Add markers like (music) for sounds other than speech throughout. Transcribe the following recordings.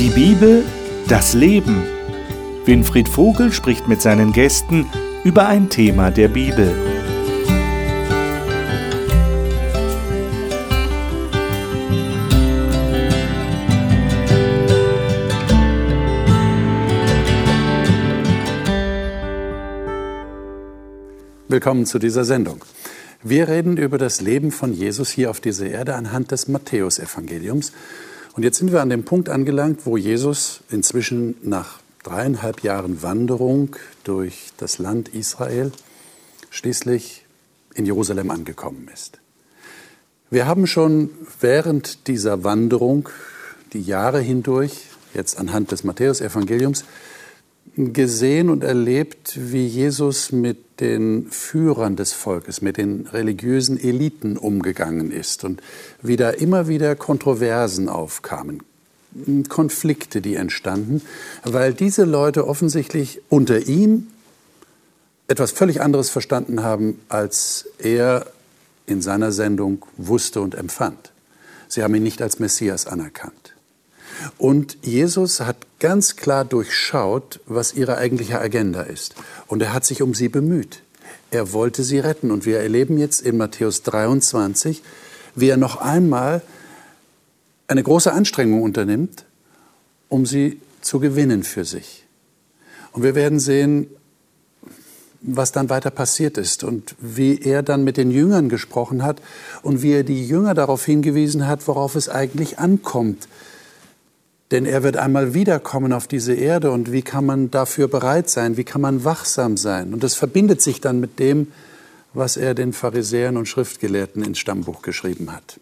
Die Bibel, das Leben. Winfried Vogel spricht mit seinen Gästen über ein Thema der Bibel. Willkommen zu dieser Sendung. Wir reden über das Leben von Jesus hier auf dieser Erde anhand des Matthäusevangeliums. Und jetzt sind wir an dem Punkt angelangt, wo Jesus inzwischen nach dreieinhalb Jahren Wanderung durch das Land Israel schließlich in Jerusalem angekommen ist. Wir haben schon während dieser Wanderung die Jahre hindurch, jetzt anhand des Matthäusevangeliums, gesehen und erlebt, wie Jesus mit den Führern des Volkes, mit den religiösen Eliten umgegangen ist und wie da immer wieder Kontroversen aufkamen, Konflikte, die entstanden, weil diese Leute offensichtlich unter ihm etwas völlig anderes verstanden haben, als er in seiner Sendung wusste und empfand. Sie haben ihn nicht als Messias anerkannt. Und Jesus hat ganz klar durchschaut, was ihre eigentliche Agenda ist. Und er hat sich um sie bemüht. Er wollte sie retten. Und wir erleben jetzt in Matthäus 23, wie er noch einmal eine große Anstrengung unternimmt, um sie zu gewinnen für sich. Und wir werden sehen, was dann weiter passiert ist und wie er dann mit den Jüngern gesprochen hat und wie er die Jünger darauf hingewiesen hat, worauf es eigentlich ankommt, denn er wird einmal wiederkommen auf diese Erde und wie kann man dafür bereit sein? Wie kann man wachsam sein? Und das verbindet sich dann mit dem, was er den Pharisäern und Schriftgelehrten ins Stammbuch geschrieben hat.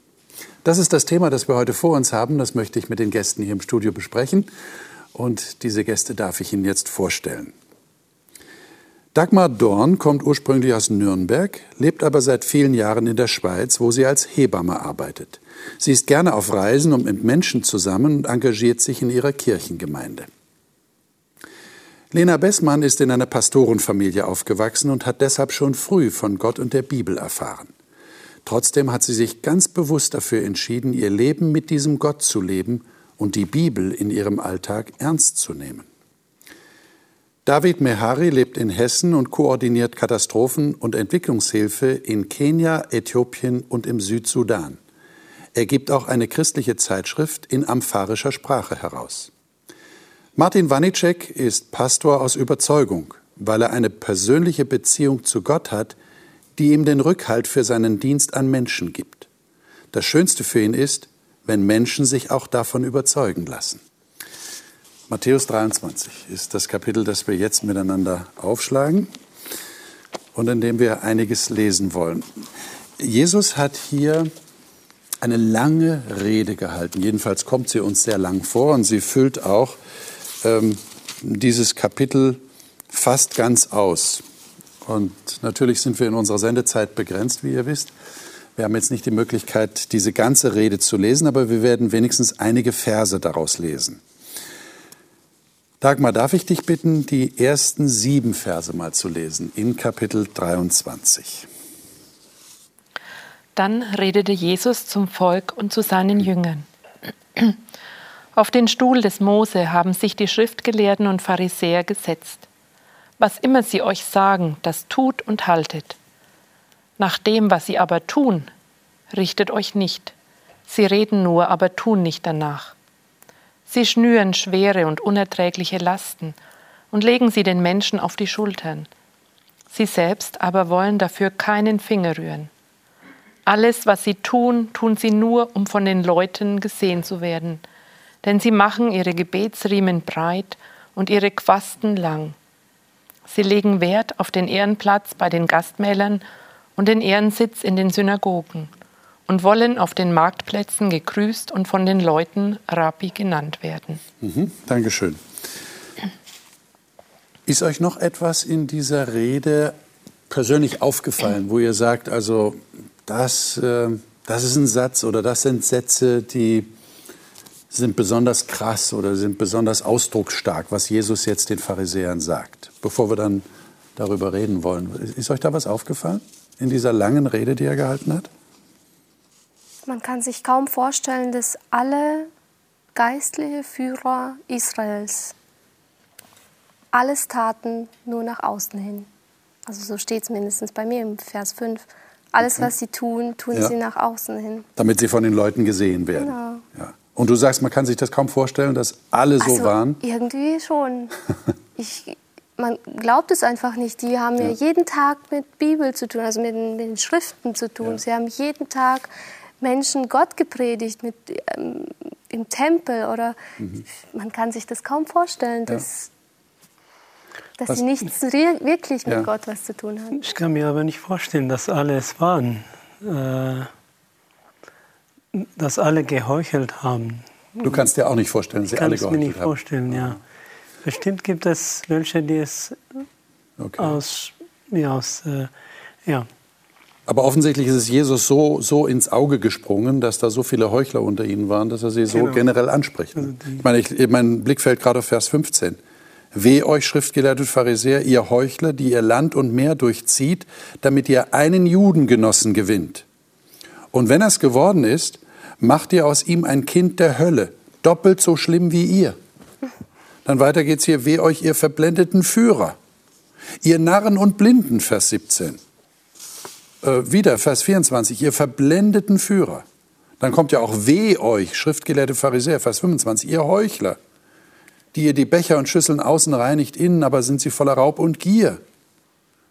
Das ist das Thema, das wir heute vor uns haben. Das möchte ich mit den Gästen hier im Studio besprechen. Und diese Gäste darf ich Ihnen jetzt vorstellen. Dagmar Dorn kommt ursprünglich aus Nürnberg, lebt aber seit vielen Jahren in der Schweiz, wo sie als Hebamme arbeitet. Sie ist gerne auf Reisen und mit Menschen zusammen und engagiert sich in ihrer Kirchengemeinde. Lena Bessmann ist in einer Pastorenfamilie aufgewachsen und hat deshalb schon früh von Gott und der Bibel erfahren. Trotzdem hat sie sich ganz bewusst dafür entschieden, ihr Leben mit diesem Gott zu leben und die Bibel in ihrem Alltag ernst zu nehmen. David Mehari lebt in Hessen und koordiniert Katastrophen- und Entwicklungshilfe in Kenia, Äthiopien und im Südsudan. Er gibt auch eine christliche Zeitschrift in ampharischer Sprache heraus. Martin Wanicek ist Pastor aus Überzeugung, weil er eine persönliche Beziehung zu Gott hat, die ihm den Rückhalt für seinen Dienst an Menschen gibt. Das Schönste für ihn ist, wenn Menschen sich auch davon überzeugen lassen. Matthäus 23 ist das Kapitel, das wir jetzt miteinander aufschlagen und in dem wir einiges lesen wollen. Jesus hat hier eine lange Rede gehalten. Jedenfalls kommt sie uns sehr lang vor und sie füllt auch ähm, dieses Kapitel fast ganz aus. Und natürlich sind wir in unserer Sendezeit begrenzt, wie ihr wisst. Wir haben jetzt nicht die Möglichkeit, diese ganze Rede zu lesen, aber wir werden wenigstens einige Verse daraus lesen. Dagmar, darf ich dich bitten, die ersten sieben Verse mal zu lesen in Kapitel 23. Dann redete Jesus zum Volk und zu seinen Jüngern. Auf den Stuhl des Mose haben sich die Schriftgelehrten und Pharisäer gesetzt. Was immer sie euch sagen, das tut und haltet. Nach dem, was sie aber tun, richtet euch nicht. Sie reden nur, aber tun nicht danach. Sie schnüren schwere und unerträgliche Lasten und legen sie den Menschen auf die Schultern. Sie selbst aber wollen dafür keinen Finger rühren. Alles, was sie tun, tun sie nur, um von den Leuten gesehen zu werden. Denn sie machen ihre Gebetsriemen breit und ihre Quasten lang. Sie legen Wert auf den Ehrenplatz bei den Gastmälern und den Ehrensitz in den Synagogen und wollen auf den Marktplätzen gegrüßt und von den Leuten Rabbi genannt werden. Mhm, Dankeschön. Ist euch noch etwas in dieser Rede persönlich aufgefallen, wo ihr sagt, also das, äh, das ist ein Satz oder das sind Sätze, die sind besonders krass oder sind besonders ausdrucksstark, was Jesus jetzt den Pharisäern sagt. Bevor wir dann darüber reden wollen, ist euch da was aufgefallen in dieser langen Rede, die er gehalten hat? Man kann sich kaum vorstellen, dass alle geistliche Führer Israels. Alles taten nur nach außen hin. Also so steht es mindestens bei mir im Vers 5. Alles, okay. was sie tun, tun ja. sie nach außen hin. Damit sie von den Leuten gesehen werden. Genau. Ja. Und du sagst, man kann sich das kaum vorstellen, dass alle so also, waren? Irgendwie schon. (laughs) ich, man glaubt es einfach nicht. Die haben ja. ja jeden Tag mit Bibel zu tun, also mit, mit den Schriften zu tun. Ja. Sie haben jeden Tag Menschen Gott gepredigt mit, ähm, im Tempel oder mhm. man kann sich das kaum vorstellen, dass, dass was, sie nichts wirklich mit ja. Gott was zu tun haben. Ich kann mir aber nicht vorstellen, dass alle es waren, äh, dass alle geheuchelt haben. Du kannst dir auch nicht vorstellen, dass sie alle geheuchelt haben. Ich kann es mir nicht vorstellen, ja. Bestimmt gibt es welche, die es okay. aus, ja, aus äh, ja, aber offensichtlich ist es Jesus so, so ins Auge gesprungen, dass da so viele Heuchler unter ihnen waren, dass er sie so genau. generell anspricht. Also ich meine, ich, mein Blick fällt gerade auf Vers 15. Weh euch, Schriftgelehrte Pharisäer, ihr Heuchler, die ihr Land und Meer durchzieht, damit ihr einen Judengenossen gewinnt. Und wenn er es geworden ist, macht ihr aus ihm ein Kind der Hölle, doppelt so schlimm wie ihr. Dann weiter geht's hier, weh euch, ihr verblendeten Führer, ihr Narren und Blinden, Vers 17 äh, wieder Vers 24, ihr verblendeten Führer. Dann kommt ja auch weh euch, schriftgelehrte Pharisäer, Vers 25, ihr Heuchler, die ihr die Becher und Schüsseln außen reinigt, innen aber sind sie voller Raub und Gier.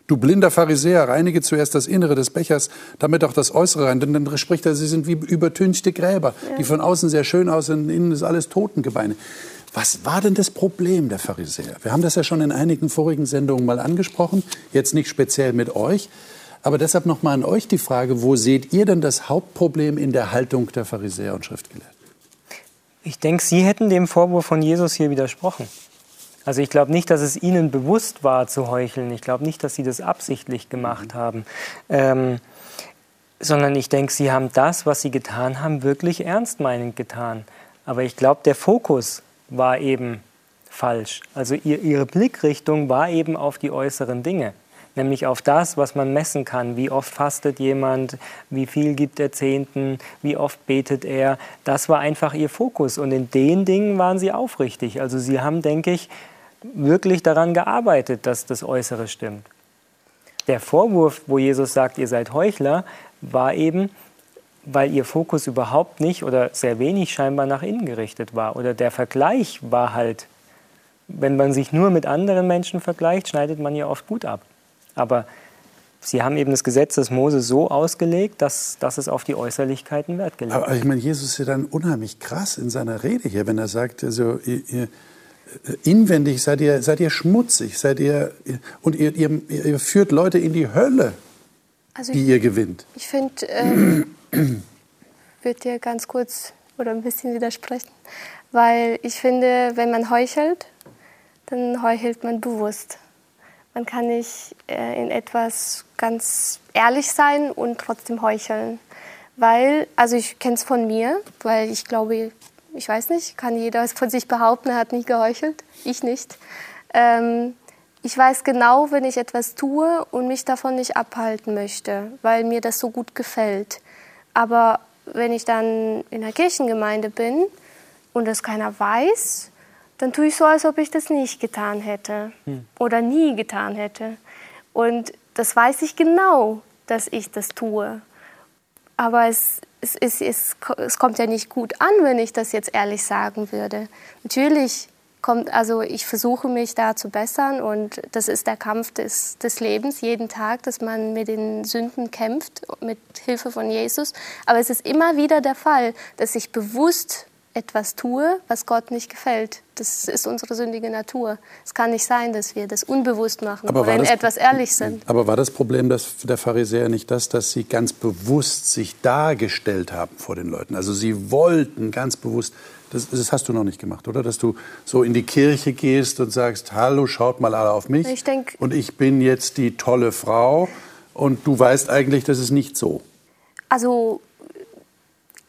Du blinder Pharisäer, reinige zuerst das Innere des Bechers, damit auch das Äußere rein. Denn dann spricht er, sie sind wie übertünchte Gräber, ja. die von außen sehr schön aussehen, innen ist alles Totengebeine. Was war denn das Problem der Pharisäer? Wir haben das ja schon in einigen vorigen Sendungen mal angesprochen, jetzt nicht speziell mit euch. Aber deshalb noch mal an euch die Frage, wo seht ihr denn das Hauptproblem in der Haltung der Pharisäer und Schriftgelehrten? Ich denke, Sie hätten dem Vorwurf von Jesus hier widersprochen. Also ich glaube nicht, dass es Ihnen bewusst war zu heucheln. Ich glaube nicht, dass Sie das absichtlich gemacht mhm. haben. Ähm, sondern ich denke, Sie haben das, was Sie getan haben, wirklich ernstmeinend getan. Aber ich glaube, der Fokus war eben falsch. Also ihr, Ihre Blickrichtung war eben auf die äußeren Dinge nämlich auf das, was man messen kann. Wie oft fastet jemand, wie viel gibt er Zehnten, wie oft betet er. Das war einfach ihr Fokus und in den Dingen waren sie aufrichtig. Also sie haben, denke ich, wirklich daran gearbeitet, dass das Äußere stimmt. Der Vorwurf, wo Jesus sagt, ihr seid Heuchler, war eben, weil ihr Fokus überhaupt nicht oder sehr wenig scheinbar nach innen gerichtet war. Oder der Vergleich war halt, wenn man sich nur mit anderen Menschen vergleicht, schneidet man ja oft gut ab. Aber Sie haben eben das Gesetz des Mose so ausgelegt, dass, dass es auf die Äußerlichkeiten Wert gelegt Aber ich meine, Jesus ist ja dann unheimlich krass in seiner Rede hier, wenn er sagt, also, ihr, ihr, inwendig seid ihr, seid ihr schmutzig, seid ihr, und ihr, ihr, ihr führt Leute in die Hölle, also die ich, ihr gewinnt. Ich finde, äh, würde dir ganz kurz oder ein bisschen widersprechen, weil ich finde, wenn man heuchelt, dann heuchelt man bewusst. Man kann nicht äh, in etwas ganz ehrlich sein und trotzdem heucheln. Weil, also ich kenne es von mir, weil ich glaube, ich weiß nicht, kann jeder von sich behaupten, er hat nicht geheuchelt. Ich nicht. Ähm, ich weiß genau, wenn ich etwas tue und mich davon nicht abhalten möchte, weil mir das so gut gefällt. Aber wenn ich dann in der Kirchengemeinde bin und das keiner weiß, dann tue ich so, als ob ich das nicht getan hätte hm. oder nie getan hätte. Und das weiß ich genau, dass ich das tue. Aber es, es, es, es, es kommt ja nicht gut an, wenn ich das jetzt ehrlich sagen würde. Natürlich kommt, also ich versuche mich da zu bessern und das ist der Kampf des, des Lebens jeden Tag, dass man mit den Sünden kämpft, mit Hilfe von Jesus. Aber es ist immer wieder der Fall, dass ich bewusst etwas tue, was Gott nicht gefällt. Das ist unsere sündige Natur. Es kann nicht sein, dass wir das unbewusst machen aber in das, etwas ehrlich sind. Aber war das Problem der Pharisäer nicht das, dass sie ganz bewusst sich dargestellt haben vor den Leuten? Also sie wollten ganz bewusst, das, das hast du noch nicht gemacht, oder? Dass du so in die Kirche gehst und sagst, hallo, schaut mal alle auf mich. Ich denk, und ich bin jetzt die tolle Frau und du weißt eigentlich, das ist nicht so. Also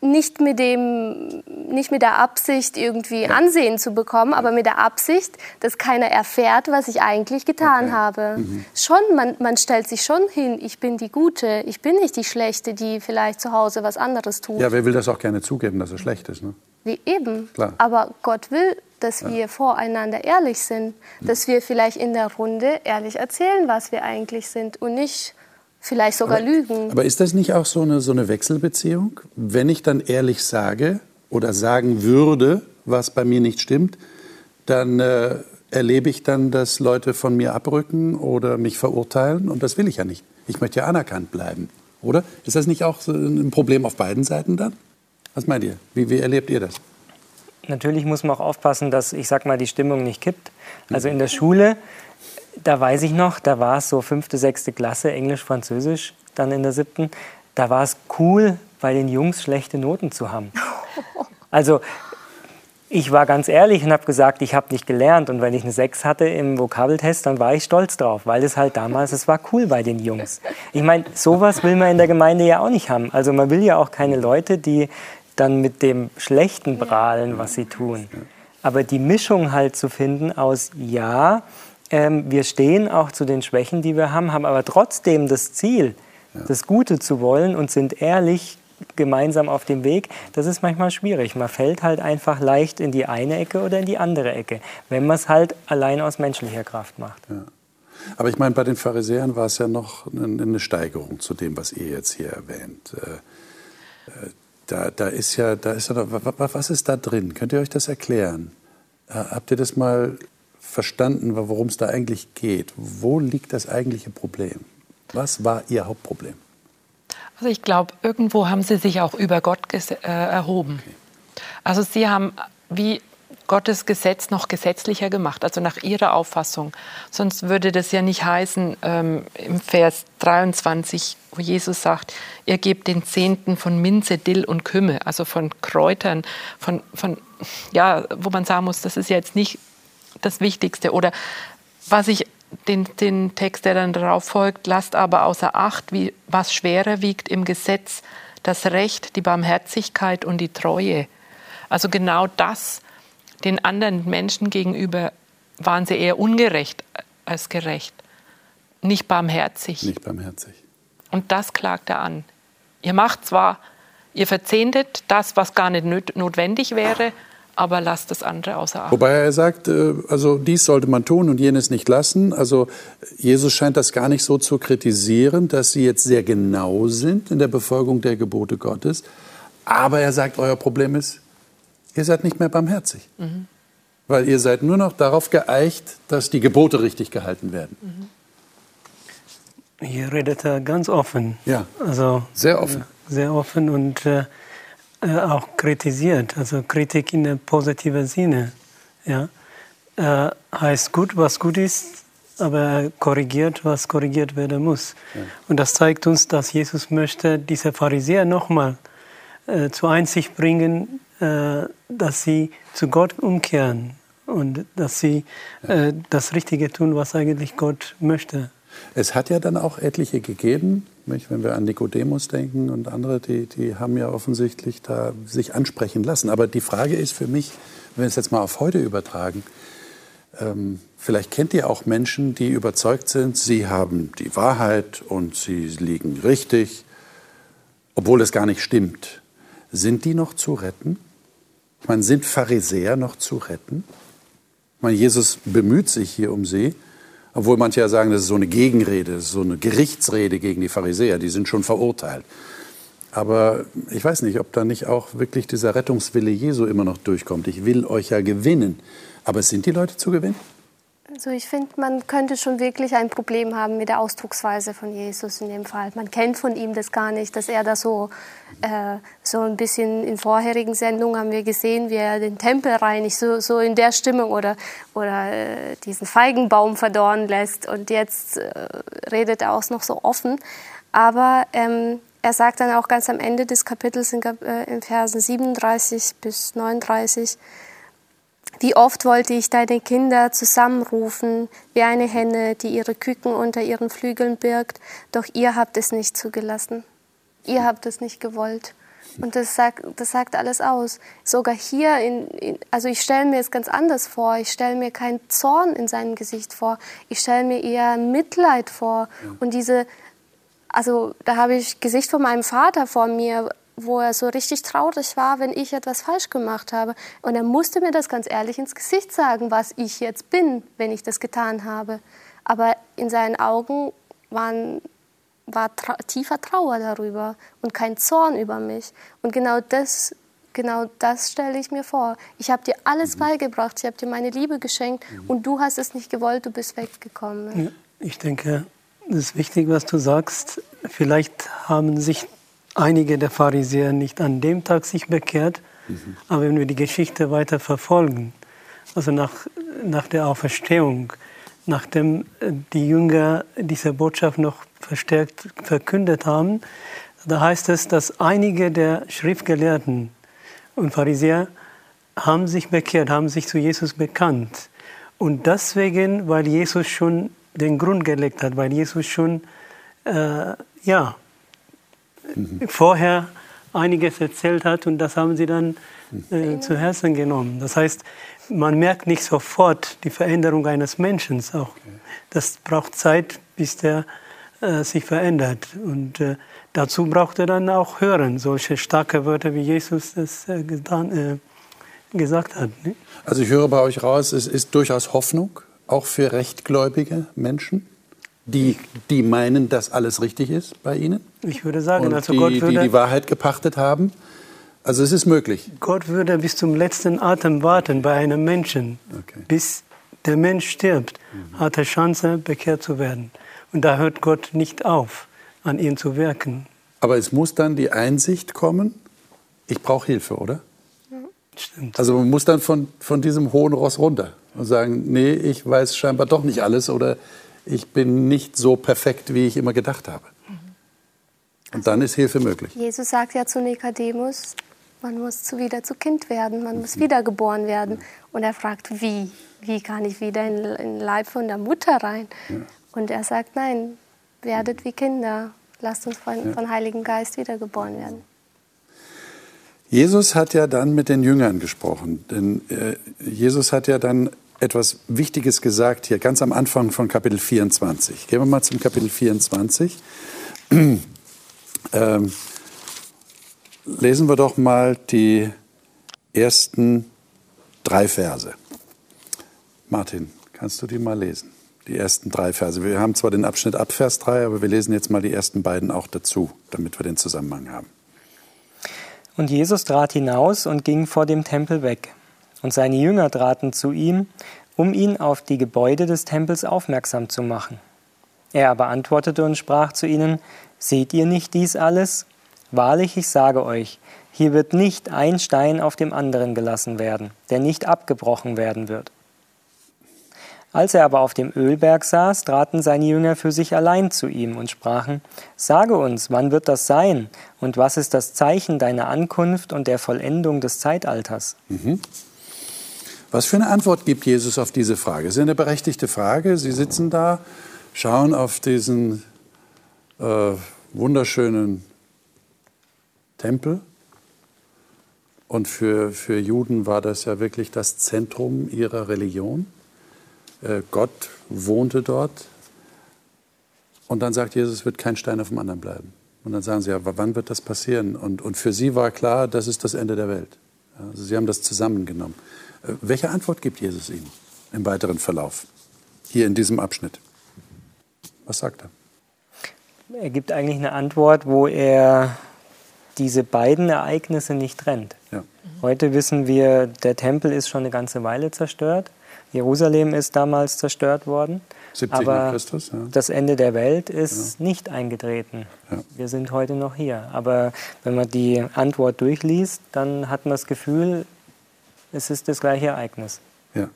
nicht mit dem, nicht mit der Absicht irgendwie ja. Ansehen zu bekommen, aber mit der Absicht, dass keiner erfährt, was ich eigentlich getan okay. habe. Mhm. Schon, man, man stellt sich schon hin, ich bin die Gute, ich bin nicht die Schlechte, die vielleicht zu Hause was anderes tut. Ja, wer will das auch gerne zugeben, dass er schlecht ist, ne? Wie eben. Klar. Aber Gott will, dass ja. wir voreinander ehrlich sind, dass wir vielleicht in der Runde ehrlich erzählen, was wir eigentlich sind und nicht vielleicht sogar aber, lügen. Aber ist das nicht auch so eine, so eine Wechselbeziehung? Wenn ich dann ehrlich sage oder sagen würde, was bei mir nicht stimmt, dann äh, erlebe ich dann, dass Leute von mir abrücken oder mich verurteilen und das will ich ja nicht. Ich möchte ja anerkannt bleiben, oder? Ist das nicht auch so ein Problem auf beiden Seiten dann? Was meint ihr? Wie, wie erlebt ihr das? Natürlich muss man auch aufpassen, dass, ich sag mal, die Stimmung nicht kippt. Also in der Schule da weiß ich noch, da war es so fünfte, sechste Klasse, Englisch, Französisch, dann in der siebten. Da war es cool, bei den Jungs schlechte Noten zu haben. (laughs) Also ich war ganz ehrlich und habe gesagt, ich habe nicht gelernt. Und wenn ich eine 6 hatte im Vokabeltest, dann war ich stolz drauf, weil es halt damals, es war cool bei den Jungs. Ich meine, sowas will man in der Gemeinde ja auch nicht haben. Also man will ja auch keine Leute, die dann mit dem Schlechten prahlen, was sie tun. Aber die Mischung halt zu finden aus, ja, ähm, wir stehen auch zu den Schwächen, die wir haben, haben aber trotzdem das Ziel, ja. das Gute zu wollen und sind ehrlich gemeinsam auf dem Weg. Das ist manchmal schwierig. Man fällt halt einfach leicht in die eine Ecke oder in die andere Ecke, wenn man es halt allein aus menschlicher Kraft macht. Ja. Aber ich meine, bei den Pharisäern war es ja noch eine Steigerung zu dem, was ihr jetzt hier erwähnt. Äh, äh, da, da ist ja, da ist ja, was ist da drin? Könnt ihr euch das erklären? Habt ihr das mal verstanden, worum es da eigentlich geht. Wo liegt das eigentliche Problem? Was war Ihr Hauptproblem? Also ich glaube, irgendwo haben Sie sich auch über Gott äh, erhoben. Okay. Also Sie haben wie Gottes Gesetz noch gesetzlicher gemacht, also nach Ihrer Auffassung. Sonst würde das ja nicht heißen, ähm, im Vers 23, wo Jesus sagt, ihr gebt den Zehnten von Minze, Dill und Kümmel, also von Kräutern, von, von, ja, wo man sagen muss, das ist ja jetzt nicht das Wichtigste. Oder was ich den, den Text, der dann darauf folgt, lasst aber außer Acht, wie, was schwerer wiegt im Gesetz, das Recht, die Barmherzigkeit und die Treue. Also genau das, den anderen Menschen gegenüber waren sie eher ungerecht als gerecht. Nicht barmherzig. Nicht barmherzig. Und das klagt er an. Ihr macht zwar, ihr verzehntet das, was gar nicht notwendig wäre, aber lasst das andere außer Acht. Wobei er sagt, äh, also dies sollte man tun und jenes nicht lassen. Also Jesus scheint das gar nicht so zu kritisieren, dass sie jetzt sehr genau sind in der Befolgung der Gebote Gottes. Aber er sagt, euer Problem ist, ihr seid nicht mehr barmherzig. Mhm. Weil ihr seid nur noch darauf geeicht, dass die Gebote richtig gehalten werden. Mhm. Hier redet er ganz offen. Ja, also, sehr offen. Sehr offen und äh, äh, auch kritisiert, also Kritik in einem positiven Sinne. Ja? Äh, heißt gut, was gut ist, aber korrigiert, was korrigiert werden muss. Ja. Und das zeigt uns, dass Jesus möchte diese Pharisäer nochmal äh, zur Einsicht bringen, äh, dass sie zu Gott umkehren und dass sie äh, das Richtige tun, was eigentlich Gott möchte. Es hat ja dann auch etliche gegeben, wenn wir an Nikodemus denken und andere, die, die haben ja offensichtlich da sich ansprechen lassen. Aber die Frage ist für mich, wenn wir es jetzt mal auf heute übertragen, ähm, vielleicht kennt ihr auch Menschen, die überzeugt sind, sie haben die Wahrheit und sie liegen richtig, obwohl es gar nicht stimmt. Sind die noch zu retten? Ich meine, sind Pharisäer noch zu retten? Ich meine, Jesus bemüht sich hier um sie. Obwohl manche ja sagen, das ist so eine Gegenrede, so eine Gerichtsrede gegen die Pharisäer, die sind schon verurteilt. Aber ich weiß nicht, ob da nicht auch wirklich dieser Rettungswille Jesu immer noch durchkommt. Ich will euch ja gewinnen. Aber sind die Leute zu gewinnen? Also ich finde, man könnte schon wirklich ein Problem haben mit der Ausdrucksweise von Jesus in dem Fall. Man kennt von ihm das gar nicht, dass er da so, äh, so ein bisschen in vorherigen Sendungen haben wir gesehen, wie er den Tempel reinigt, so, so in der Stimmung oder, oder äh, diesen Feigenbaum verdorren lässt. Und jetzt äh, redet er auch noch so offen. Aber ähm, er sagt dann auch ganz am Ende des Kapitels in, äh, in Versen 37 bis 39, wie oft wollte ich deine Kinder zusammenrufen, wie eine Henne, die ihre Küken unter ihren Flügeln birgt, doch ihr habt es nicht zugelassen. Ihr habt es nicht gewollt. Und das sagt, das sagt alles aus. Sogar hier, in, in also ich stelle mir es ganz anders vor. Ich stelle mir keinen Zorn in seinem Gesicht vor. Ich stelle mir eher Mitleid vor. Und diese, also da habe ich Gesicht von meinem Vater vor mir, wo er so richtig traurig war, wenn ich etwas falsch gemacht habe. Und er musste mir das ganz ehrlich ins Gesicht sagen, was ich jetzt bin, wenn ich das getan habe. Aber in seinen Augen waren war tra tiefer Trauer darüber und kein Zorn über mich. Und genau das, genau das stelle ich mir vor. Ich habe dir alles mhm. beigebracht, ich habe dir meine Liebe geschenkt mhm. und du hast es nicht gewollt, du bist weggekommen. Ja, ich denke, es ist wichtig, was du sagst. Vielleicht haben sich einige der Pharisäer nicht an dem Tag sich bekehrt, mhm. aber wenn wir die Geschichte weiter verfolgen, also nach, nach der Auferstehung, nachdem äh, die Jünger diese Botschaft noch verstärkt verkündet haben, da heißt es, dass einige der Schriftgelehrten und Pharisäer haben sich bekehrt, haben sich zu Jesus bekannt. Und deswegen, weil Jesus schon den Grund gelegt hat, weil Jesus schon äh, ja, mhm. vorher einiges erzählt hat und das haben sie dann äh, zu Herzen genommen. Das heißt, man merkt nicht sofort die Veränderung eines Menschen. Auch. Das braucht Zeit, bis der äh, sich verändert. Und äh, dazu braucht er dann auch Hören, solche starke Wörter, wie Jesus das äh, getan, äh, gesagt hat. Ne? Also ich höre bei euch raus, es ist durchaus Hoffnung, auch für rechtgläubige Menschen, die, die meinen, dass alles richtig ist bei ihnen. Ich würde sagen, und also die, Gott würde, die die Wahrheit gepachtet haben. Also es ist möglich. Gott würde bis zum letzten Atem warten bei einem Menschen. Okay. Bis der Mensch stirbt, mhm. hat er Chance, bekehrt zu werden. Und da hört Gott nicht auf, an ihm zu wirken. Aber es muss dann die Einsicht kommen, ich brauche Hilfe, oder? Stimmt. Also man muss dann von, von diesem hohen Ross runter und sagen, nee, ich weiß scheinbar doch nicht alles oder ich bin nicht so perfekt, wie ich immer gedacht habe. Und dann ist Hilfe möglich. Jesus sagt ja zu Nikodemus, man muss zu, wieder zu Kind werden, man muss wiedergeboren werden. Und er fragt, wie? Wie kann ich wieder in, den Leib von der Mutter rein? Ja. Und er sagt, nein, werdet wie Kinder, lasst uns von, ja. von Heiligen Geist wiedergeboren werden. Jesus hat ja dann mit den Jüngern gesprochen, denn äh, Jesus hat ja dann etwas Wichtiges gesagt hier ganz am Anfang von Kapitel 24. Gehen wir mal zum Kapitel 24. (clears throat) ähm, lesen wir doch mal die ersten drei Verse. Martin, kannst du die mal lesen? Die ersten drei Verse. Wir haben zwar den Abschnitt ab Vers 3, aber wir lesen jetzt mal die ersten beiden auch dazu, damit wir den Zusammenhang haben. Und Jesus trat hinaus und ging vor dem Tempel weg. Und seine Jünger traten zu ihm, um ihn auf die Gebäude des Tempels aufmerksam zu machen. Er aber antwortete und sprach zu ihnen, Seht ihr nicht dies alles? Wahrlich, ich sage euch, hier wird nicht ein Stein auf dem anderen gelassen werden, der nicht abgebrochen werden wird. Als er aber auf dem Ölberg saß, traten seine Jünger für sich allein zu ihm und sprachen, Sage uns, wann wird das sein und was ist das Zeichen deiner Ankunft und der Vollendung des Zeitalters? Mhm. Was für eine Antwort gibt Jesus auf diese Frage? Das ist eine berechtigte Frage. Sie sitzen da, schauen auf diesen äh, wunderschönen Tempel. Und für, für Juden war das ja wirklich das Zentrum ihrer Religion. Äh, Gott wohnte dort. Und dann sagt Jesus, es wird kein Stein auf dem anderen bleiben. Und dann sagen sie, ja, wann wird das passieren? Und, und für sie war klar, das ist das Ende der Welt. Also sie haben das zusammengenommen. Welche Antwort gibt Jesus ihnen im weiteren Verlauf? Hier in diesem Abschnitt. Was sagt er? Er gibt eigentlich eine Antwort, wo er diese beiden Ereignisse nicht trennt. Ja. Heute wissen wir, der Tempel ist schon eine ganze Weile zerstört. Jerusalem ist damals zerstört worden. 70 aber Christus, ja. das Ende der Welt ist ja. nicht eingetreten. Ja. Wir sind heute noch hier. Aber wenn man die Antwort durchliest, dann hat man das Gefühl, es ist das gleiche Ereignis. Ja.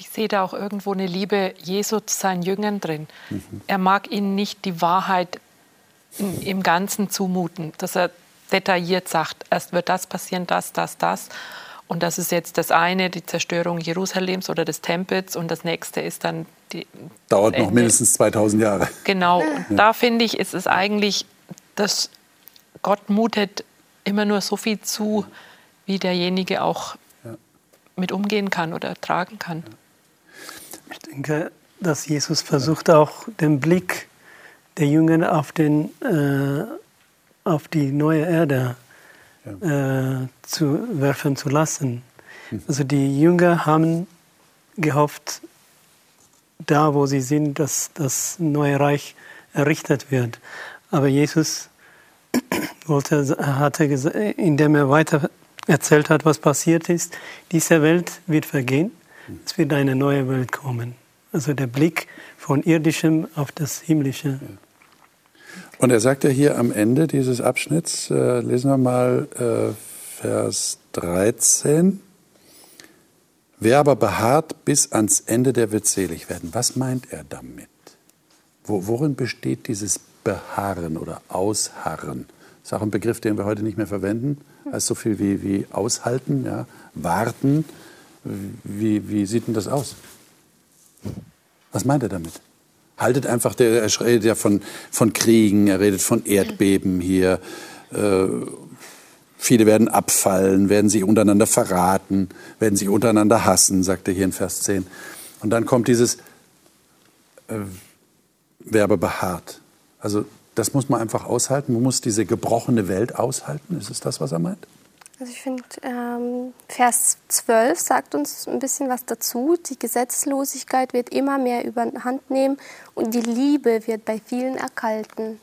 Ich sehe da auch irgendwo eine Liebe Jesu zu seinen Jüngern drin. Mhm. Er mag ihnen nicht die Wahrheit im Ganzen zumuten, dass er detailliert sagt, erst wird das passieren, das, das, das. Und das ist jetzt das eine, die Zerstörung Jerusalems oder des Tempels. Und das nächste ist dann die. Dauert noch mindestens 2000 Jahre. Genau. Und ja. da finde ich, ist es eigentlich das Gott mutet immer nur so viel zu, wie derjenige auch ja. mit umgehen kann oder tragen kann. Ich denke, dass Jesus versucht auch den Blick der Jünger auf, den, äh, auf die neue Erde äh, zu werfen zu lassen. Hm. Also die Jünger haben gehofft, da wo sie sind, dass das neue Reich errichtet wird. Aber Jesus (clears throat) wollte, hatte, indem er weiter erzählt hat, was passiert ist, diese Welt wird vergehen, es wird eine neue Welt kommen. Also der Blick von irdischem auf das himmlische. Und er sagt ja hier am Ende dieses Abschnitts, äh, lesen wir mal äh, Vers 13. Wer aber beharrt bis ans Ende, der wird selig werden. Was meint er damit? Wo, worin besteht dieses Beharren oder Ausharren? Das ist auch ein Begriff, den wir heute nicht mehr verwenden. Heißt so viel wie, wie aushalten, ja, warten. Wie, wie sieht denn das aus? Was meint er damit? Haltet einfach, der, er redet ja von, von Kriegen, er redet von Erdbeben hier. Äh, viele werden abfallen, werden sich untereinander verraten, werden sich untereinander hassen, sagt er hier in Vers 10. Und dann kommt dieses äh, Verbe beharrt. Also das muss man einfach aushalten. Man muss diese gebrochene Welt aushalten. Ist es das, was er meint? Also ich finde, ähm, Vers 12 sagt uns ein bisschen was dazu. Die Gesetzlosigkeit wird immer mehr überhand nehmen und die Liebe wird bei vielen erkalten.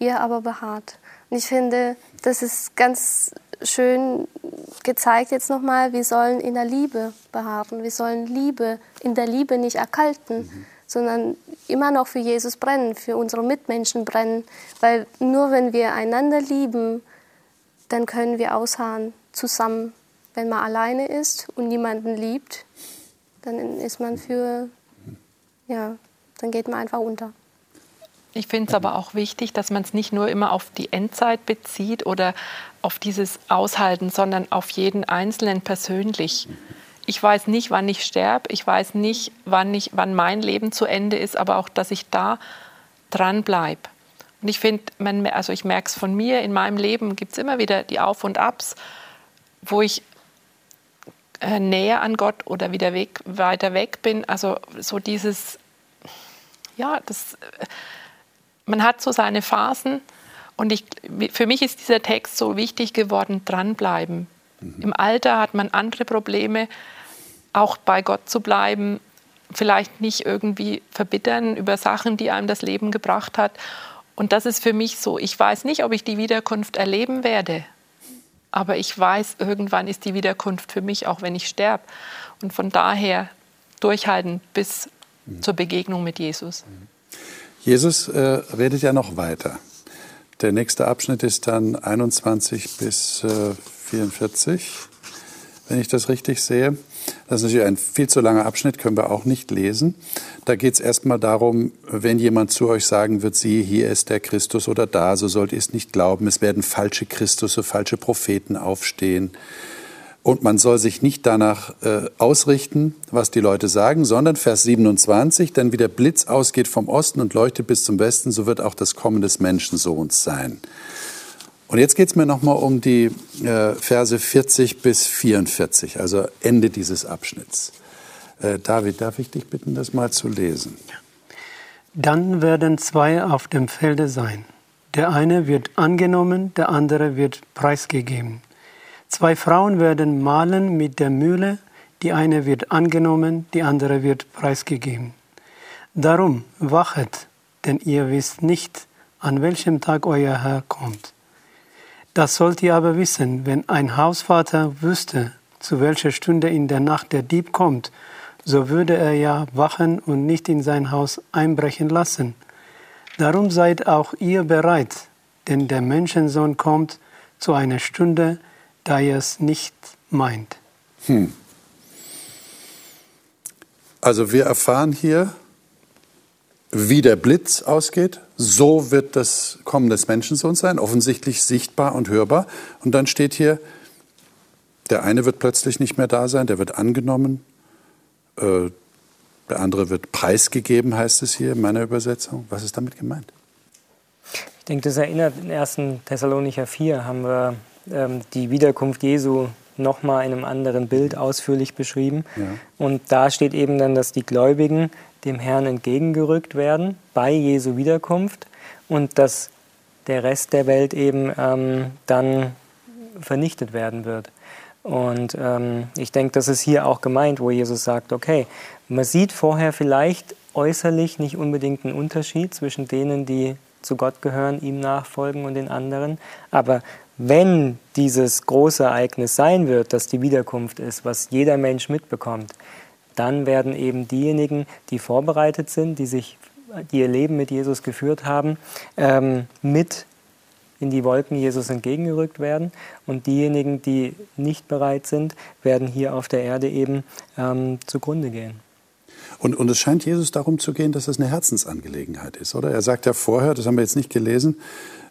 Ihr aber beharrt. Und ich finde, das ist ganz schön gezeigt jetzt nochmal, wir sollen in der Liebe beharren. Wir sollen Liebe in der Liebe nicht erkalten. Mhm sondern immer noch für Jesus brennen, für unsere Mitmenschen brennen. Weil nur wenn wir einander lieben, dann können wir ausharren zusammen. Wenn man alleine ist und niemanden liebt, dann ist man für, ja, dann geht man einfach unter. Ich finde es aber auch wichtig, dass man es nicht nur immer auf die Endzeit bezieht oder auf dieses Aushalten, sondern auf jeden Einzelnen persönlich ich weiß nicht, wann ich sterbe, ich weiß nicht, wann, ich, wann mein Leben zu Ende ist, aber auch, dass ich da dran bleibe. Und ich finde, also ich merke es von mir, in meinem Leben gibt es immer wieder die Auf und Abs, wo ich äh, näher an Gott oder wieder weg, weiter weg bin. Also so dieses, ja, das, man hat so seine Phasen. Und ich, für mich ist dieser Text so wichtig geworden, dranbleiben. Mhm. Im Alter hat man andere Probleme auch bei Gott zu bleiben, vielleicht nicht irgendwie verbittern über Sachen, die einem das Leben gebracht hat. Und das ist für mich so. Ich weiß nicht, ob ich die Wiederkunft erleben werde, aber ich weiß, irgendwann ist die Wiederkunft für mich, auch wenn ich sterbe. Und von daher durchhalten bis mhm. zur Begegnung mit Jesus. Jesus äh, redet ja noch weiter. Der nächste Abschnitt ist dann 21 bis äh, 44, wenn ich das richtig sehe. Das ist natürlich ein viel zu langer Abschnitt, können wir auch nicht lesen. Da geht es erstmal darum, wenn jemand zu euch sagen wird, siehe, hier ist der Christus oder da, so sollt ihr es nicht glauben. Es werden falsche Christusse, falsche Propheten aufstehen. Und man soll sich nicht danach äh, ausrichten, was die Leute sagen, sondern Vers 27, denn wie der Blitz ausgeht vom Osten und leuchtet bis zum Westen, so wird auch das Kommen des Menschensohns sein. Und jetzt geht es mir nochmal um die äh, Verse 40 bis 44, also Ende dieses Abschnitts. Äh, David, darf ich dich bitten, das mal zu lesen? Dann werden zwei auf dem Felde sein. Der eine wird angenommen, der andere wird preisgegeben. Zwei Frauen werden mahlen mit der Mühle, die eine wird angenommen, die andere wird preisgegeben. Darum wachet, denn ihr wisst nicht, an welchem Tag euer Herr kommt. Das sollt ihr aber wissen, wenn ein Hausvater wüsste, zu welcher Stunde in der Nacht der Dieb kommt, so würde er ja wachen und nicht in sein Haus einbrechen lassen. Darum seid auch ihr bereit, denn der Menschensohn kommt zu einer Stunde, da ihr es nicht meint. Hm. Also wir erfahren hier, wie der Blitz ausgeht, so wird das Kommen des Menschensohns sein, offensichtlich sichtbar und hörbar. Und dann steht hier, der eine wird plötzlich nicht mehr da sein, der wird angenommen, äh, der andere wird preisgegeben, heißt es hier in meiner Übersetzung. Was ist damit gemeint? Ich denke, das erinnert in 1. Thessalonicher 4 haben wir ähm, die Wiederkunft Jesu nochmal in einem anderen Bild ausführlich beschrieben. Ja. Und da steht eben dann, dass die Gläubigen dem Herrn entgegengerückt werden bei Jesu Wiederkunft und dass der Rest der Welt eben ähm, dann vernichtet werden wird. Und ähm, ich denke, das ist hier auch gemeint, wo Jesus sagt, okay, man sieht vorher vielleicht äußerlich nicht unbedingt einen Unterschied zwischen denen, die zu Gott gehören, ihm nachfolgen und den anderen, aber wenn dieses große Ereignis sein wird, dass die Wiederkunft ist, was jeder Mensch mitbekommt, dann werden eben diejenigen, die vorbereitet sind, die sich, die ihr Leben mit Jesus geführt haben, ähm, mit in die Wolken Jesus entgegengerückt werden und diejenigen, die nicht bereit sind, werden hier auf der Erde eben ähm, zugrunde gehen. Und, und es scheint Jesus darum zu gehen, dass es eine Herzensangelegenheit ist, oder? Er sagt ja vorher, das haben wir jetzt nicht gelesen,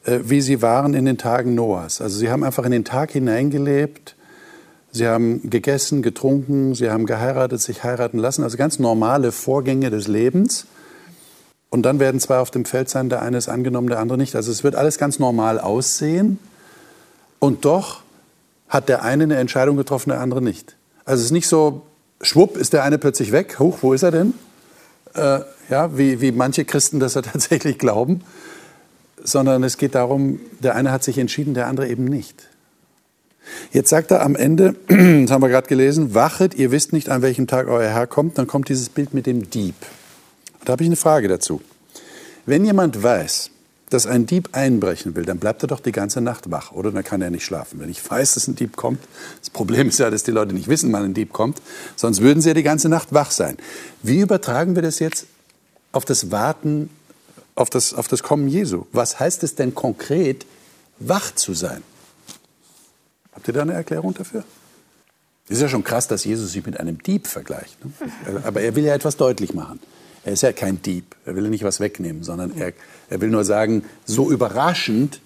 äh, wie sie waren in den Tagen Noahs. Also sie haben einfach in den Tag hineingelebt, sie haben gegessen, getrunken, sie haben geheiratet, sich heiraten lassen, also ganz normale Vorgänge des Lebens. Und dann werden zwei auf dem Feld sein, der eine ist angenommen, der andere nicht. Also es wird alles ganz normal aussehen. Und doch hat der eine eine Entscheidung getroffen, der andere nicht. Also es ist nicht so, schwupp ist der eine plötzlich weg. Huch, wo ist er denn? Äh, ja, wie, wie manche Christen das ja (laughs) tatsächlich glauben sondern es geht darum, der eine hat sich entschieden, der andere eben nicht. Jetzt sagt er am Ende, (clears throat) das haben wir gerade gelesen, wachet, ihr wisst nicht, an welchem Tag euer Herr kommt, dann kommt dieses Bild mit dem Dieb. Da habe ich eine Frage dazu. Wenn jemand weiß, dass ein Dieb einbrechen will, dann bleibt er doch die ganze Nacht wach, oder? Dann kann er nicht schlafen. Wenn ich weiß, dass ein Dieb kommt, das Problem ist ja, dass die Leute nicht wissen, wann ein Dieb kommt, sonst würden sie ja die ganze Nacht wach sein. Wie übertragen wir das jetzt auf das Warten auf das, auf das Kommen Jesu. Was heißt es denn konkret, wach zu sein? Habt ihr da eine Erklärung dafür? Es ist ja schon krass, dass Jesus sich mit einem Dieb vergleicht. Ne? (laughs) Aber er will ja etwas deutlich machen. Er ist ja kein Dieb. Er will ja nicht was wegnehmen, sondern er, er will nur sagen, so überraschend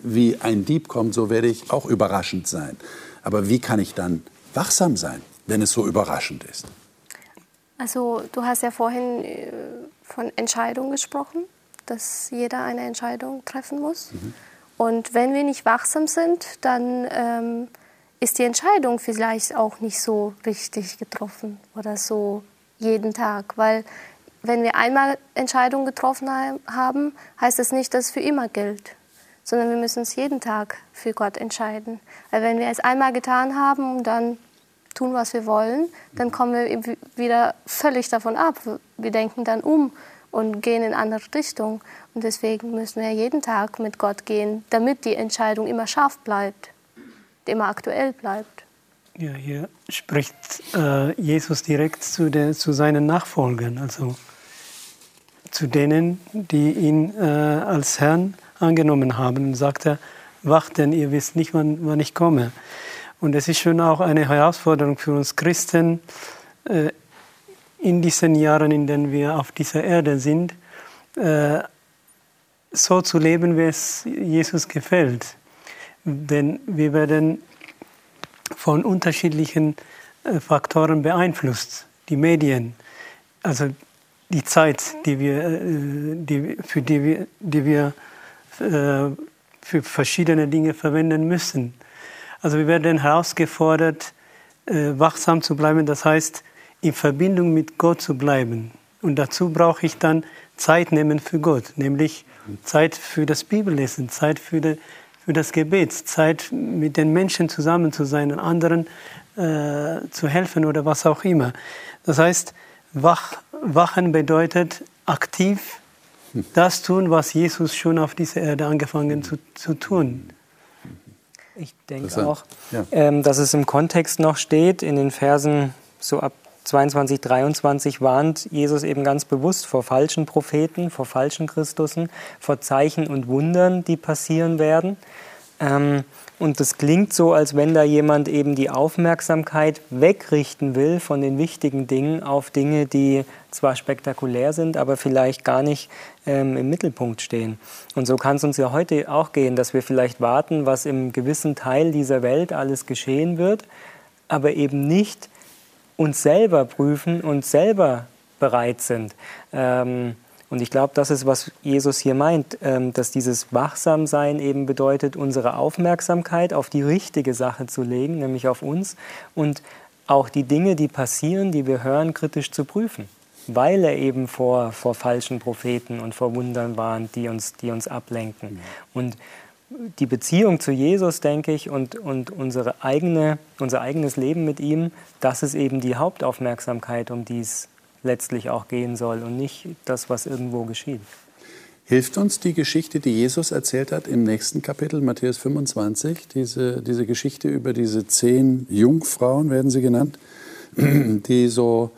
wie ein Dieb kommt, so werde ich auch überraschend sein. Aber wie kann ich dann wachsam sein, wenn es so überraschend ist? Also du hast ja vorhin äh, von Entscheidungen gesprochen dass jeder eine Entscheidung treffen muss. Mhm. Und wenn wir nicht wachsam sind, dann ähm, ist die Entscheidung vielleicht auch nicht so richtig getroffen oder so jeden Tag. Weil wenn wir einmal Entscheidungen getroffen haben, heißt das nicht, dass es für immer gilt, sondern wir müssen uns jeden Tag für Gott entscheiden. Weil wenn wir es einmal getan haben und dann tun, was wir wollen, dann kommen wir wieder völlig davon ab. Wir denken dann um und gehen in andere Richtung. Und deswegen müssen wir jeden Tag mit Gott gehen, damit die Entscheidung immer scharf bleibt, immer aktuell bleibt. Ja, hier spricht äh, Jesus direkt zu, der, zu seinen Nachfolgern, also zu denen, die ihn äh, als Herrn angenommen haben. Und sagt er, wacht, denn ihr wisst nicht, wann, wann ich komme. Und es ist schon auch eine Herausforderung für uns Christen, äh, in diesen Jahren, in denen wir auf dieser Erde sind, äh, so zu leben, wie es Jesus gefällt. Denn wir werden von unterschiedlichen äh, Faktoren beeinflusst. Die Medien, also die Zeit, die wir, äh, die, für die wir, die wir für verschiedene Dinge verwenden müssen. Also wir werden herausgefordert, wachsam zu bleiben. Das heißt, in Verbindung mit Gott zu bleiben. Und dazu brauche ich dann Zeit nehmen für Gott, nämlich Zeit für das Bibellesen, Zeit für, de, für das Gebet, Zeit mit den Menschen zusammen zu sein und anderen äh, zu helfen oder was auch immer. Das heißt, wach, wachen bedeutet aktiv das tun, was Jesus schon auf dieser Erde angefangen zu, zu tun. Ich denke auch, ja. ähm, dass es im Kontext noch steht, in den Versen so ab 22, 23 warnt Jesus eben ganz bewusst vor falschen Propheten, vor falschen Christussen, vor Zeichen und Wundern, die passieren werden. Ähm, und das klingt so, als wenn da jemand eben die Aufmerksamkeit wegrichten will von den wichtigen Dingen auf Dinge, die zwar spektakulär sind, aber vielleicht gar nicht ähm, im Mittelpunkt stehen. Und so kann es uns ja heute auch gehen, dass wir vielleicht warten, was im gewissen Teil dieser Welt alles geschehen wird, aber eben nicht uns selber prüfen und selber bereit sind, ähm, Und ich glaube, das ist, was Jesus hier meint, ähm, dass dieses Wachsamsein eben bedeutet, unsere Aufmerksamkeit auf die richtige Sache zu legen, nämlich auf uns und auch die Dinge, die passieren, die wir hören, kritisch zu prüfen, weil er eben vor, vor falschen Propheten und vor Wundern warnt, die uns, die uns ablenken. Mhm. Und die Beziehung zu Jesus, denke ich, und, und unsere eigene, unser eigenes Leben mit ihm, das ist eben die Hauptaufmerksamkeit, um die es letztlich auch gehen soll und nicht das, was irgendwo geschieht. Hilft uns die Geschichte, die Jesus erzählt hat im nächsten Kapitel, Matthäus 25, diese, diese Geschichte über diese zehn Jungfrauen, werden sie genannt, die so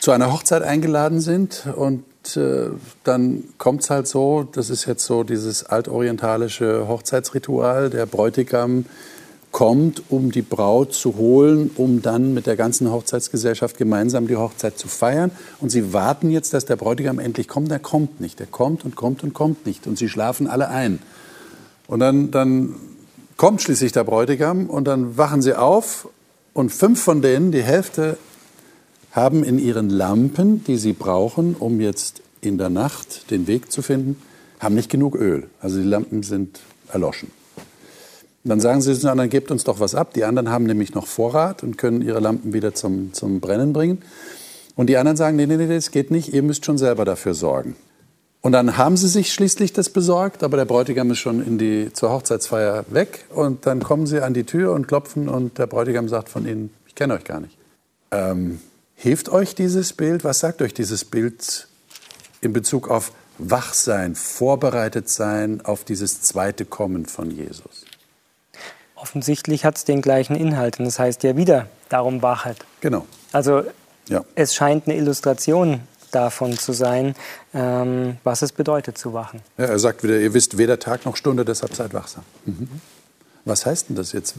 zu einer Hochzeit eingeladen sind und äh, dann kommt es halt so, das ist jetzt so dieses altorientalische Hochzeitsritual, der Bräutigam kommt, um die Braut zu holen, um dann mit der ganzen Hochzeitsgesellschaft gemeinsam die Hochzeit zu feiern. Und sie warten jetzt, dass der Bräutigam endlich kommt. Er kommt nicht. Er kommt und kommt und kommt nicht. Und sie schlafen alle ein. Und dann, dann kommt schließlich der Bräutigam und dann wachen sie auf und fünf von denen, die Hälfte, haben in ihren Lampen, die sie brauchen, um jetzt in der Nacht den Weg zu finden, haben nicht genug Öl. Also die Lampen sind erloschen. Dann sagen sie den anderen, gebt uns doch was ab. Die anderen haben nämlich noch Vorrat und können ihre Lampen wieder zum, zum Brennen bringen. Und die anderen sagen, nee, nee, nee, das geht nicht, ihr müsst schon selber dafür sorgen. Und dann haben sie sich schließlich das besorgt, aber der Bräutigam ist schon in die, zur Hochzeitsfeier weg. Und dann kommen sie an die Tür und klopfen und der Bräutigam sagt von ihnen, ich kenne euch gar nicht. Ähm, hilft euch dieses Bild? Was sagt euch dieses Bild in Bezug auf Wachsein, vorbereitet sein auf dieses zweite Kommen von Jesus? offensichtlich hat es den gleichen Inhalt. Und das heißt ja wieder, darum wachet. Genau. Also ja. es scheint eine Illustration davon zu sein, ähm, was es bedeutet zu wachen. Ja, er sagt wieder, ihr wisst weder Tag noch Stunde, deshalb seid wachsam. Mhm. Was heißt denn das jetzt?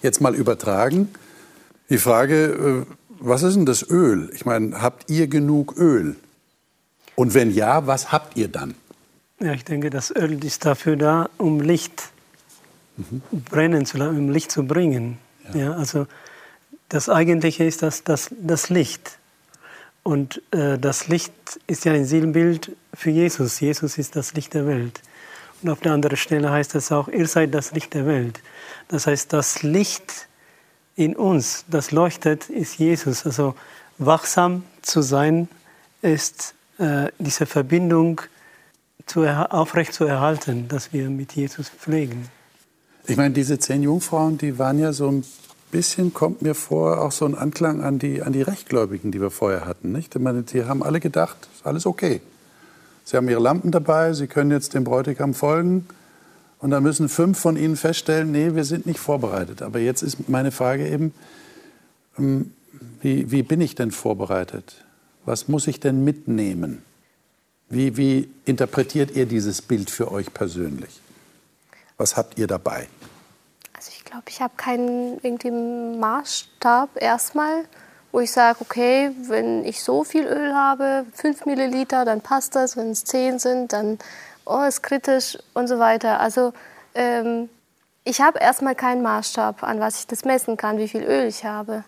Jetzt mal übertragen. Die Frage, äh, was ist denn das Öl? Ich meine, habt ihr genug Öl? Und wenn ja, was habt ihr dann? Ja, ich denke, das Öl ist dafür da, um Licht mhm. brennen zu lassen, um Licht zu bringen. Ja. ja. also das Eigentliche ist das, das, das Licht. Und äh, das Licht ist ja ein Seelenbild für Jesus. Jesus ist das Licht der Welt. Und auf der anderen Stelle heißt es auch, ihr seid das Licht der Welt. Das heißt, das Licht in uns, das leuchtet, ist Jesus. Also wachsam zu sein, ist äh, diese Verbindung zu aufrecht zu erhalten, dass wir mit Jesus pflegen. Ich meine, diese zehn Jungfrauen, die waren ja so ein bisschen, kommt mir vor, auch so ein Anklang an die, an die Rechtgläubigen, die wir vorher hatten. Nicht? Ich meine, die haben alle gedacht, alles okay. Sie haben ihre Lampen dabei, sie können jetzt dem Bräutigam folgen. Und dann müssen fünf von ihnen feststellen, nee, wir sind nicht vorbereitet. Aber jetzt ist meine Frage eben, ähm, wie, wie bin ich denn vorbereitet? Was muss ich denn mitnehmen? Wie, wie interpretiert ihr dieses Bild für euch persönlich? Was habt ihr dabei? Also ich glaube, ich habe keinen irgendwie Maßstab erstmal, wo ich sage, okay, wenn ich so viel Öl habe, 5 Milliliter, dann passt das. Wenn es 10 sind, dann oh, ist kritisch und so weiter. Also ähm, ich habe erstmal keinen Maßstab, an was ich das messen kann, wie viel Öl ich habe.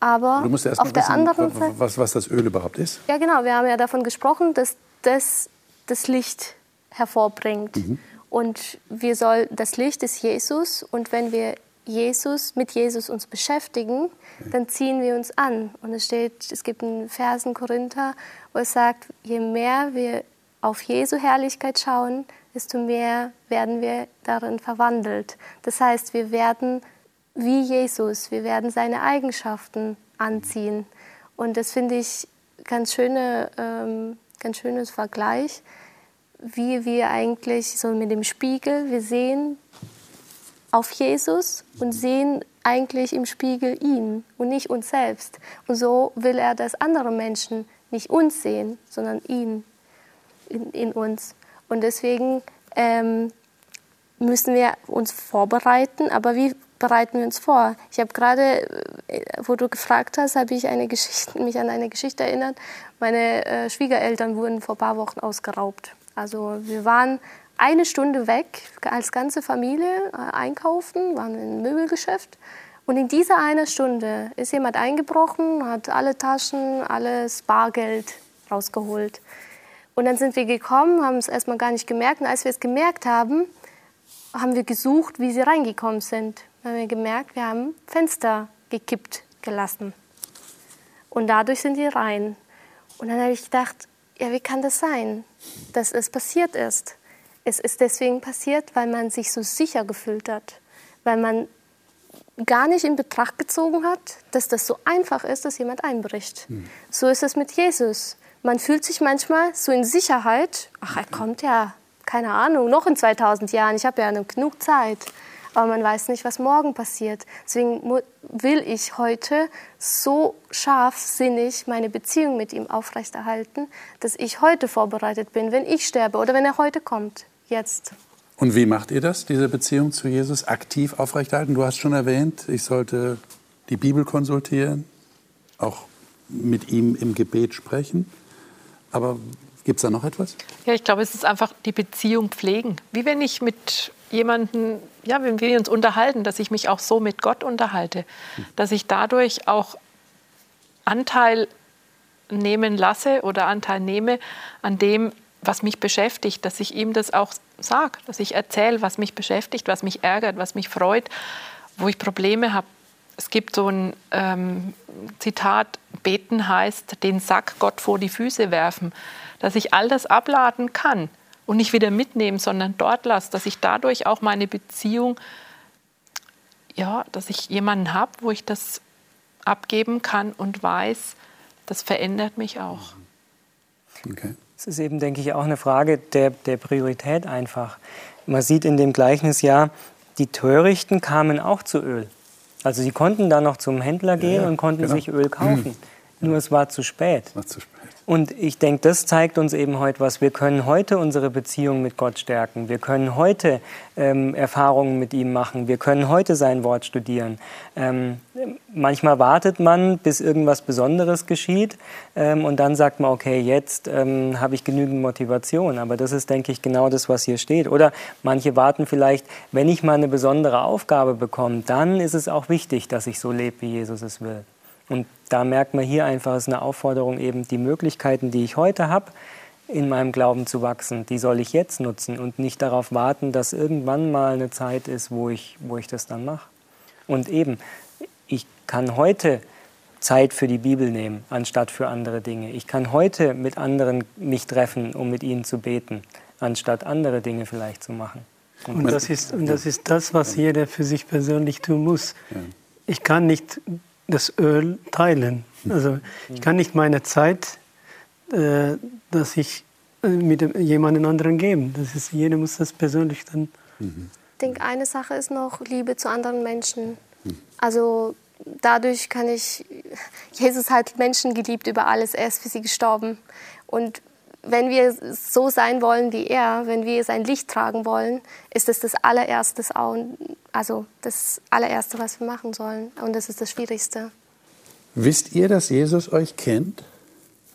Aber du musst erst auf der wissen, anderen Seite, was, was das Öl überhaupt ist. Ja, genau. Wir haben ja davon gesprochen, dass das das Licht hervorbringt. Mhm. Und wir soll, das Licht ist Jesus und wenn wir Jesus, mit Jesus uns beschäftigen, dann ziehen wir uns an. Und es steht, es gibt einen Vers in Korinther, wo es sagt, je mehr wir auf Jesu Herrlichkeit schauen, desto mehr werden wir darin verwandelt. Das heißt, wir werden wie Jesus, wir werden seine Eigenschaften anziehen. Und das finde ich ganz schöne, ähm, ganz schönes Vergleich wie wir eigentlich so mit dem Spiegel, wir sehen auf Jesus und sehen eigentlich im Spiegel ihn und nicht uns selbst. Und so will er, dass andere Menschen nicht uns sehen, sondern ihn in, in uns. Und deswegen ähm, müssen wir uns vorbereiten. Aber wie bereiten wir uns vor? Ich habe gerade, äh, wo du gefragt hast, habe ich eine Geschichte, (laughs) mich an eine Geschichte erinnert. Meine äh, Schwiegereltern wurden vor ein paar Wochen ausgeraubt. Also wir waren eine Stunde weg als ganze Familie äh, einkaufen, waren im Möbelgeschäft. Und in dieser einer Stunde ist jemand eingebrochen, hat alle Taschen, alles Bargeld rausgeholt. Und dann sind wir gekommen, haben es erstmal gar nicht gemerkt. Und als wir es gemerkt haben, haben wir gesucht, wie sie reingekommen sind. Dann haben wir gemerkt, wir haben Fenster gekippt gelassen. Und dadurch sind die rein. Und dann habe ich gedacht, ja, wie kann das sein, dass es passiert ist? Es ist deswegen passiert, weil man sich so sicher gefühlt hat, weil man gar nicht in Betracht gezogen hat, dass das so einfach ist, dass jemand einbricht. Hm. So ist es mit Jesus. Man fühlt sich manchmal so in Sicherheit, ach, er kommt ja, keine Ahnung, noch in 2000 Jahren, ich habe ja noch genug Zeit. Aber man weiß nicht, was morgen passiert. Deswegen will ich heute so scharfsinnig meine Beziehung mit ihm aufrechterhalten, dass ich heute vorbereitet bin, wenn ich sterbe oder wenn er heute kommt, jetzt. Und wie macht ihr das, diese Beziehung zu Jesus aktiv aufrechterhalten? Du hast schon erwähnt, ich sollte die Bibel konsultieren, auch mit ihm im Gebet sprechen. Aber gibt es da noch etwas? Ja, ich glaube, es ist einfach die Beziehung pflegen. Wie wenn ich mit jemandem, ja, wenn wir uns unterhalten, dass ich mich auch so mit Gott unterhalte, dass ich dadurch auch Anteil nehmen lasse oder Anteil nehme an dem, was mich beschäftigt, dass ich ihm das auch sage, dass ich erzähle, was mich beschäftigt, was mich ärgert, was mich freut, wo ich Probleme habe. Es gibt so ein ähm, Zitat, beten heißt, den Sack Gott vor die Füße werfen, dass ich all das abladen kann und nicht wieder mitnehmen, sondern dort lasse, dass ich dadurch auch meine Beziehung, ja, dass ich jemanden habe, wo ich das abgeben kann und weiß, das verändert mich auch. Okay. Es ist eben, denke ich, auch eine Frage der, der Priorität einfach. Man sieht in dem Gleichnis ja, die Törichten kamen auch zu Öl. Also sie konnten da noch zum Händler gehen ja, ja, und konnten genau. sich Öl kaufen. Mhm. Nur es war zu spät. Es war zu spät. Und ich denke, das zeigt uns eben heute was. Wir können heute unsere Beziehung mit Gott stärken. Wir können heute ähm, Erfahrungen mit ihm machen. Wir können heute sein Wort studieren. Ähm, manchmal wartet man, bis irgendwas Besonderes geschieht. Ähm, und dann sagt man, okay, jetzt ähm, habe ich genügend Motivation. Aber das ist, denke ich, genau das, was hier steht. Oder manche warten vielleicht, wenn ich mal eine besondere Aufgabe bekomme, dann ist es auch wichtig, dass ich so lebe, wie Jesus es will. Und da merkt man hier einfach, es ist eine Aufforderung, eben die Möglichkeiten, die ich heute habe, in meinem Glauben zu wachsen, die soll ich jetzt nutzen und nicht darauf warten, dass irgendwann mal eine Zeit ist, wo ich, wo ich das dann mache. Und eben, ich kann heute Zeit für die Bibel nehmen, anstatt für andere Dinge. Ich kann heute mit anderen mich treffen, um mit ihnen zu beten, anstatt andere Dinge vielleicht zu machen. Und, und das, ist, und das ist das, was jeder für sich persönlich tun muss. Ich kann nicht das Öl teilen. Also ich kann nicht meine Zeit, äh, dass ich äh, mit jemandem anderen geben. Das ist, jeder muss das persönlich dann. Ich denke, eine Sache ist noch Liebe zu anderen Menschen. Also dadurch kann ich, (laughs) Jesus hat Menschen geliebt über alles, er ist für sie gestorben. Und wenn wir so sein wollen wie er, wenn wir sein Licht tragen wollen, ist das das allererste, also das allererste, was wir machen sollen. Und das ist das Schwierigste. Wisst ihr, dass Jesus euch kennt?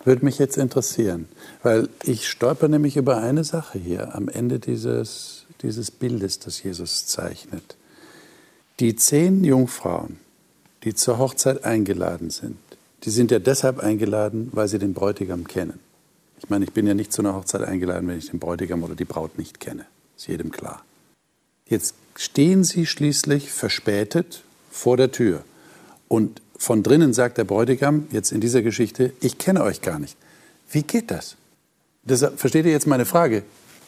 Würde mich jetzt interessieren, weil ich stolper nämlich über eine Sache hier am Ende dieses, dieses Bildes, das Jesus zeichnet. Die zehn Jungfrauen, die zur Hochzeit eingeladen sind, die sind ja deshalb eingeladen, weil sie den Bräutigam kennen. Ich meine, ich bin ja nicht zu einer Hochzeit eingeladen, wenn ich den Bräutigam oder die Braut nicht kenne. Ist jedem klar. Jetzt stehen sie schließlich verspätet vor der Tür. Und von drinnen sagt der Bräutigam, jetzt in dieser Geschichte, ich kenne euch gar nicht. Wie geht das? Deshalb versteht ihr jetzt meine Frage.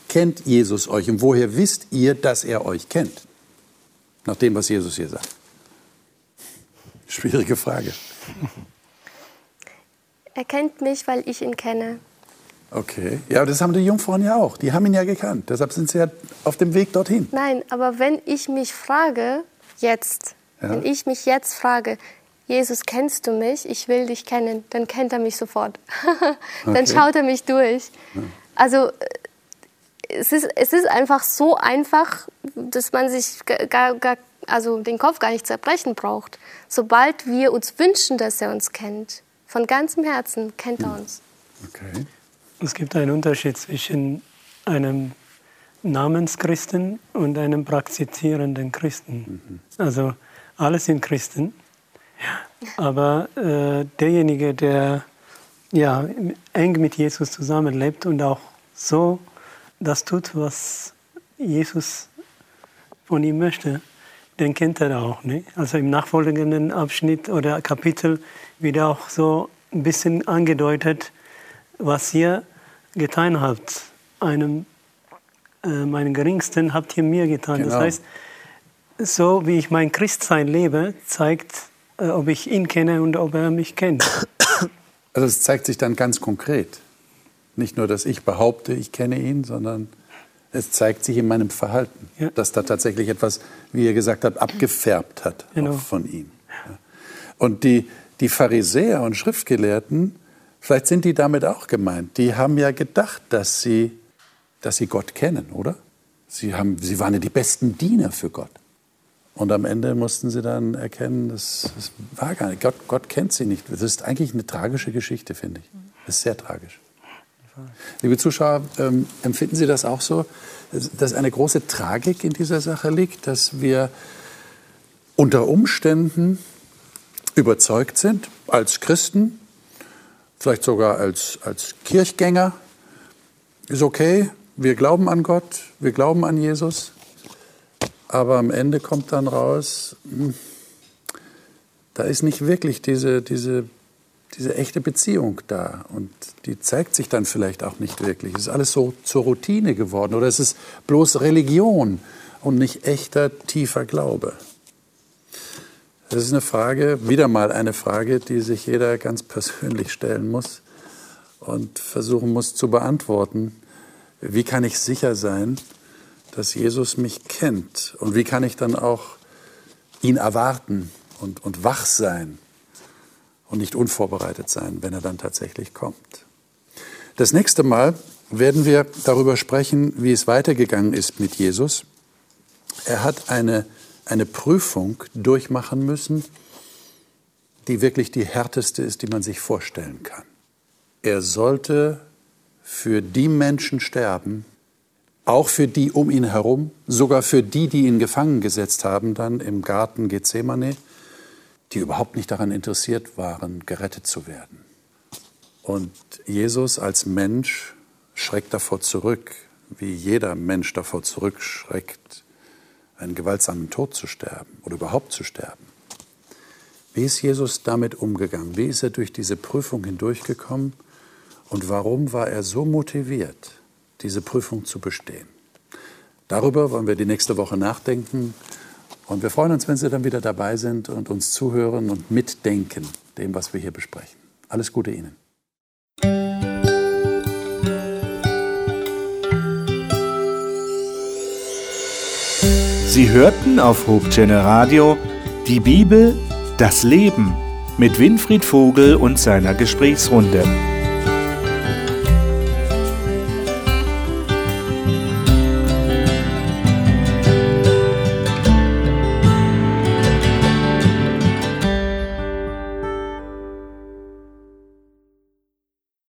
Kennt Jesus euch und woher wisst ihr, dass er euch kennt? Nach dem, was Jesus hier sagt. Schwierige Frage. Er kennt mich, weil ich ihn kenne. Okay, ja, das haben die Jungfrauen ja auch. Die haben ihn ja gekannt. Deshalb sind sie ja auf dem Weg dorthin. Nein, aber wenn ich mich frage, jetzt, ja. wenn ich mich jetzt frage, Jesus, kennst du mich? Ich will dich kennen, dann kennt er mich sofort. (laughs) dann okay. schaut er mich durch. Ja. Also äh, es ist, es ist einfach so einfach, dass man sich gar, gar, also den Kopf gar nicht zerbrechen braucht. Sobald wir uns wünschen, dass er uns kennt, von ganzem Herzen kennt er hm. uns. Okay. Es gibt einen Unterschied zwischen einem Namenschristen und einem praktizierenden Christen. Mhm. Also alle sind Christen, aber äh, derjenige, der ja, eng mit Jesus zusammenlebt und auch so das tut, was Jesus von ihm möchte, den kennt er auch. Ne? Also im nachfolgenden Abschnitt oder Kapitel wird auch so ein bisschen angedeutet, was ihr getan habt. Einem, äh, meinen Geringsten habt ihr mir getan. Genau. Das heißt, so wie ich mein Christsein lebe, zeigt, äh, ob ich ihn kenne und ob er mich kennt. (coughs) Also es zeigt sich dann ganz konkret. Nicht nur, dass ich behaupte, ich kenne ihn, sondern es zeigt sich in meinem Verhalten, ja. dass da tatsächlich etwas, wie ihr gesagt habt, abgefärbt hat genau. von ihm. Und die, die Pharisäer und Schriftgelehrten, vielleicht sind die damit auch gemeint, die haben ja gedacht, dass sie, dass sie Gott kennen, oder? Sie, haben, sie waren ja die besten Diener für Gott. Und am Ende mussten sie dann erkennen, das, das war gar nicht. Gott, Gott kennt sie nicht. Das ist eigentlich eine tragische Geschichte, finde ich. Das ist sehr tragisch. Liebe Zuschauer, ähm, empfinden Sie das auch so, dass eine große Tragik in dieser Sache liegt, dass wir unter Umständen überzeugt sind, als Christen, vielleicht sogar als, als Kirchgänger, ist okay, wir glauben an Gott, wir glauben an Jesus, aber am Ende kommt dann raus, hm, da ist nicht wirklich diese, diese diese echte Beziehung da. Und die zeigt sich dann vielleicht auch nicht wirklich. Es ist alles so zur Routine geworden oder es ist bloß Religion und nicht echter, tiefer Glaube. Das ist eine Frage, wieder mal eine Frage, die sich jeder ganz persönlich stellen muss und versuchen muss zu beantworten. Wie kann ich sicher sein, dass Jesus mich kennt? Und wie kann ich dann auch ihn erwarten und, und wach sein und nicht unvorbereitet sein, wenn er dann tatsächlich kommt. Das nächste Mal werden wir darüber sprechen, wie es weitergegangen ist mit Jesus. Er hat eine, eine Prüfung durchmachen müssen, die wirklich die härteste ist, die man sich vorstellen kann. Er sollte für die Menschen sterben, auch für die um ihn herum, sogar für die, die ihn gefangen gesetzt haben, dann im Garten Gethsemane, die überhaupt nicht daran interessiert waren, gerettet zu werden. Und Jesus als Mensch schreckt davor zurück, wie jeder Mensch davor zurückschreckt, einen gewaltsamen Tod zu sterben oder überhaupt zu sterben. Wie ist Jesus damit umgegangen? Wie ist er durch diese Prüfung hindurchgekommen? Und warum war er so motiviert, diese Prüfung zu bestehen? Darüber wollen wir die nächste Woche nachdenken. Und wir freuen uns, wenn Sie dann wieder dabei sind und uns zuhören und mitdenken, dem, was wir hier besprechen. Alles Gute Ihnen. Sie hörten auf Hope Radio die Bibel, das Leben mit Winfried Vogel und seiner Gesprächsrunde.